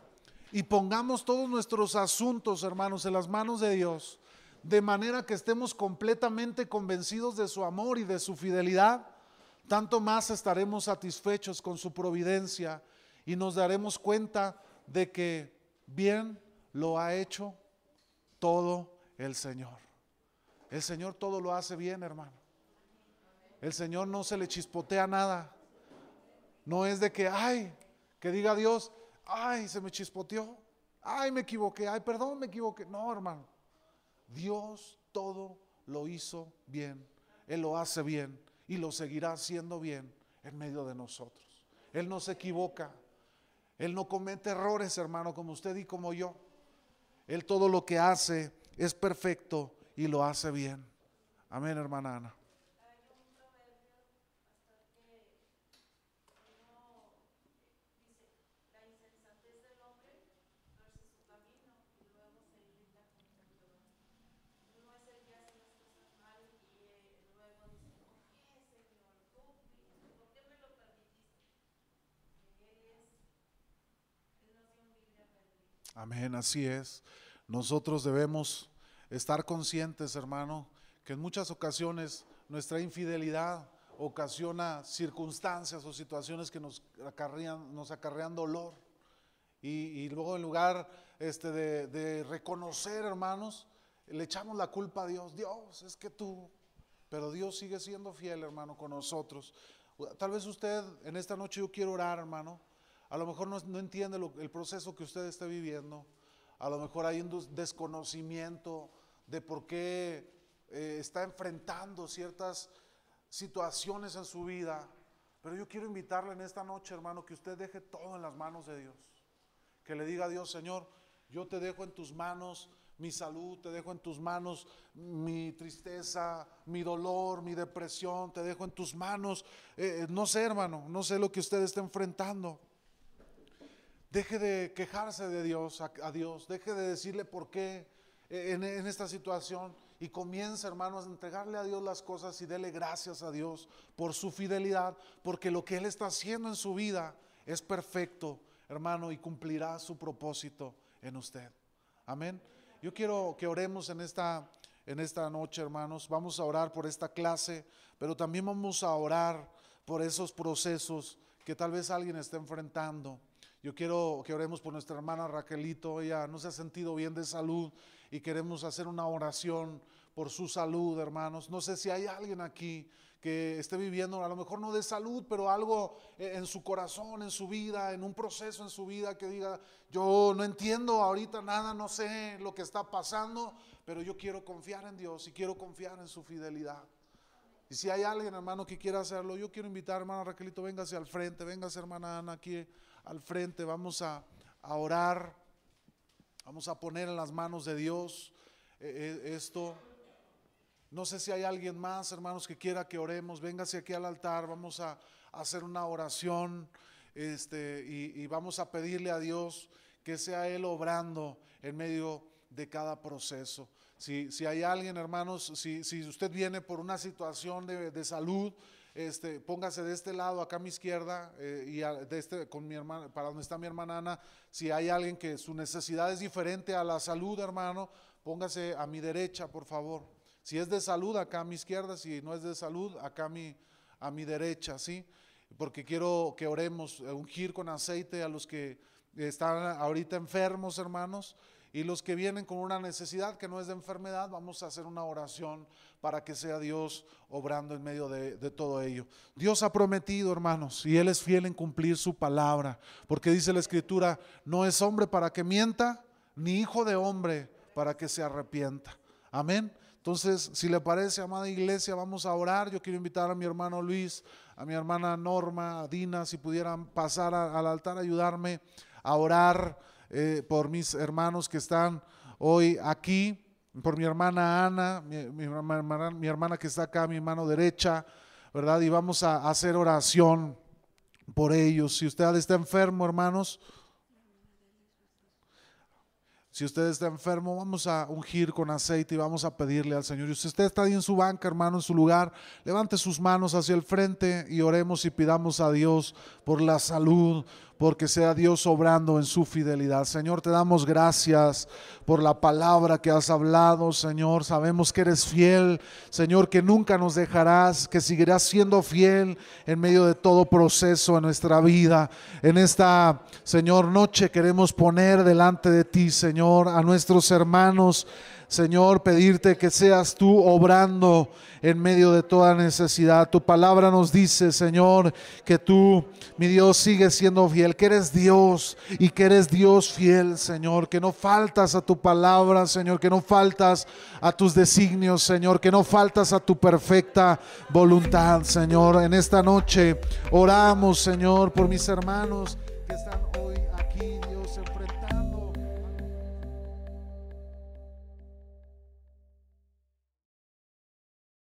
y pongamos todos nuestros asuntos, hermanos, en las manos de Dios, de manera que estemos completamente convencidos de su amor y de su fidelidad, tanto más estaremos satisfechos con su providencia y nos daremos cuenta de que bien lo ha hecho todo el Señor. El Señor todo lo hace bien, hermano. El Señor no se le chispotea nada. No es de que, ay, que diga Dios, ay, se me chispoteó, ay, me equivoqué, ay, perdón, me equivoqué. No, hermano. Dios todo lo hizo bien. Él lo hace bien y lo seguirá haciendo bien en medio de nosotros. Él no se equivoca. Él no comete errores, hermano, como usted y como yo. Él todo lo que hace es perfecto y lo hace bien. Amén, hermana Ana. Hay un proverbio, pastor, que uno dice, la insensatez del hombre torce su camino, Amén, así es. Nosotros debemos estar conscientes, hermano, que en muchas ocasiones nuestra infidelidad ocasiona circunstancias o situaciones que nos acarrean, nos acarrean dolor. Y, luego en lugar este, de, de reconocer, hermanos, le echamos la culpa a Dios. Dios, es que tú, pero Dios sigue siendo fiel, hermano, con nosotros. Tal vez usted en esta noche yo quiero orar, hermano. A lo mejor no, entiende el proceso que usted está viviendo. A lo mejor hay un des- desconocimiento de por qué eh, está enfrentando ciertas situaciones en su vida. Pero yo quiero invitarle en esta noche, hermano, que usted deje todo en las manos de Dios. Que le diga a Dios, Señor, yo te dejo en tus manos mi salud, te dejo en tus manos mi tristeza, mi dolor, mi depresión, te dejo en tus manos. Eh, no sé, hermano, no sé lo que usted está enfrentando. Deje de quejarse de Dios, a, Dios, deje de decirle por qué eh, en, esta situación y comience, hermanos, a entregarle a Dios las cosas y dele gracias a Dios por su fidelidad, porque lo que Él está haciendo en su vida es perfecto, hermano, y cumplirá su propósito en usted. Amén. Yo quiero que oremos en esta, en esta noche, hermanos. Vamos a orar por esta clase, pero también vamos a orar por esos procesos que tal vez alguien esté enfrentando. Yo quiero que oremos por nuestra hermana Raquelito. Ella no se ha sentido bien de salud y queremos hacer una oración por su salud, hermanos. No sé si hay alguien aquí que esté viviendo, a lo mejor no de salud, pero algo eh, en su corazón, en su vida, en un proceso en su vida que diga, yo no entiendo ahorita nada, no sé lo que está pasando, pero yo quiero confiar en Dios y quiero confiar en su fidelidad. Y si hay alguien, hermano, que quiera hacerlo, yo quiero invitar, hermano Raquelito, véngase al frente, véngase, hermana Ana, aquí al frente, vamos a, orar, vamos a poner en las manos de Dios eh, eh, esto. No sé si hay alguien más, hermanos, que quiera que oremos. Véngase aquí al altar, vamos a, a hacer una oración este, y, y vamos a pedirle a Dios que sea Él obrando en medio de cada proceso. Si, si hay alguien, hermanos, si, si usted viene por una situación de, de salud, este, póngase de este lado, acá a mi izquierda, eh, y a- de este, con mi hermana, para donde está mi hermana Ana. Si hay alguien que su necesidad es diferente a la salud, hermano, póngase a mi derecha, por favor. Si es de salud, acá a mi izquierda, si no es de salud, acá a mi, a mi derecha, ¿sí? Porque quiero que oremos, eh, ungir con aceite a los que están ahorita enfermos, hermanos, y los que vienen con una necesidad que no es de enfermedad, vamos a hacer una oración para que sea Dios obrando en medio de, todo ello. Dios ha prometido, hermanos, y Él es fiel en cumplir su palabra, porque dice la Escritura, no es hombre para que mienta, ni hijo de hombre para que se arrepienta. Amén. Entonces, si le parece, amada iglesia, vamos a orar. Yo quiero invitar a mi hermano Luis, a mi hermana Norma, a Dina, si pudieran pasar al altar, ayudarme a orar eh, por mis hermanos que están hoy aquí, por mi hermana Ana, mi, hermana, que está acá mi mano derecha, ¿verdad? Y vamos a hacer oración por ellos. Si usted está enfermo, hermanos, si usted está enfermo, vamos a ungir con aceite y vamos a pedirle al Señor. Y si usted está ahí en su banca, hermano, en su lugar, levante sus manos hacia el frente y oremos y pidamos a Dios por la salud, porque sea Dios obrando en su fidelidad. Señor, te damos gracias por la palabra que has hablado, Señor. Sabemos que eres fiel, Señor, que nunca nos dejarás, que seguirás siendo fiel en medio de todo proceso en nuestra vida. En esta, Señor, noche queremos poner delante de ti, Señor, a nuestros hermanos. Señor, pedirte que seas tú obrando en medio de toda necesidad. Tu palabra nos dice, Señor, que tú, mi Dios, sigues siendo fiel, que eres Dios y que eres Dios fiel, Señor, que no faltas a tu palabra, Señor, que no faltas a tus designios, Señor, que no faltas a tu perfecta voluntad, Señor. En esta noche oramos, Señor, por mis hermanos que están